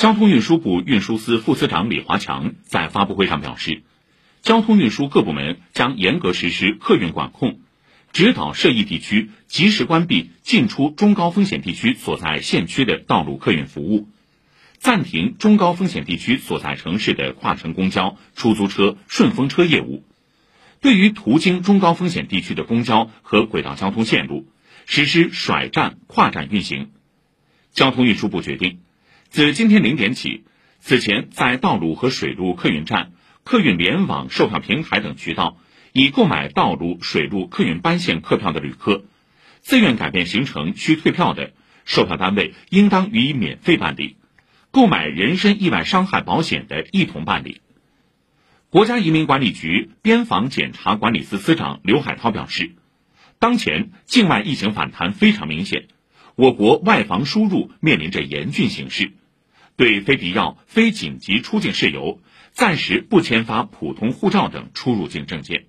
交通运输部运输司副司长李华强在发布会上表示，交通运输各部门将严格实施客运管控，指导涉疫地区及时关闭进出中高风险地区所在县区的道路客运服务，暂停中高风险地区所在城市的跨城公交、出租车、顺风车业务。对于途经中高风险地区的公交和轨道交通线路，实施甩站、跨站运行。交通运输部决定，自今天零点起，此前在道路和水路客运站、客运联网售票平台等渠道已购买道路、水路客运班线客票的旅客，自愿改变行程需退票的，售票单位应当予以免费办理；购买人身意外伤害保险的，一同办理。国家移民管理局边防检查管理司司长刘海涛表示，当前境外疫情反弹非常明显，我国外防输入面临着严峻形势，对非必要、非紧急出境事由，暂时不签发普通护照等出入境证件。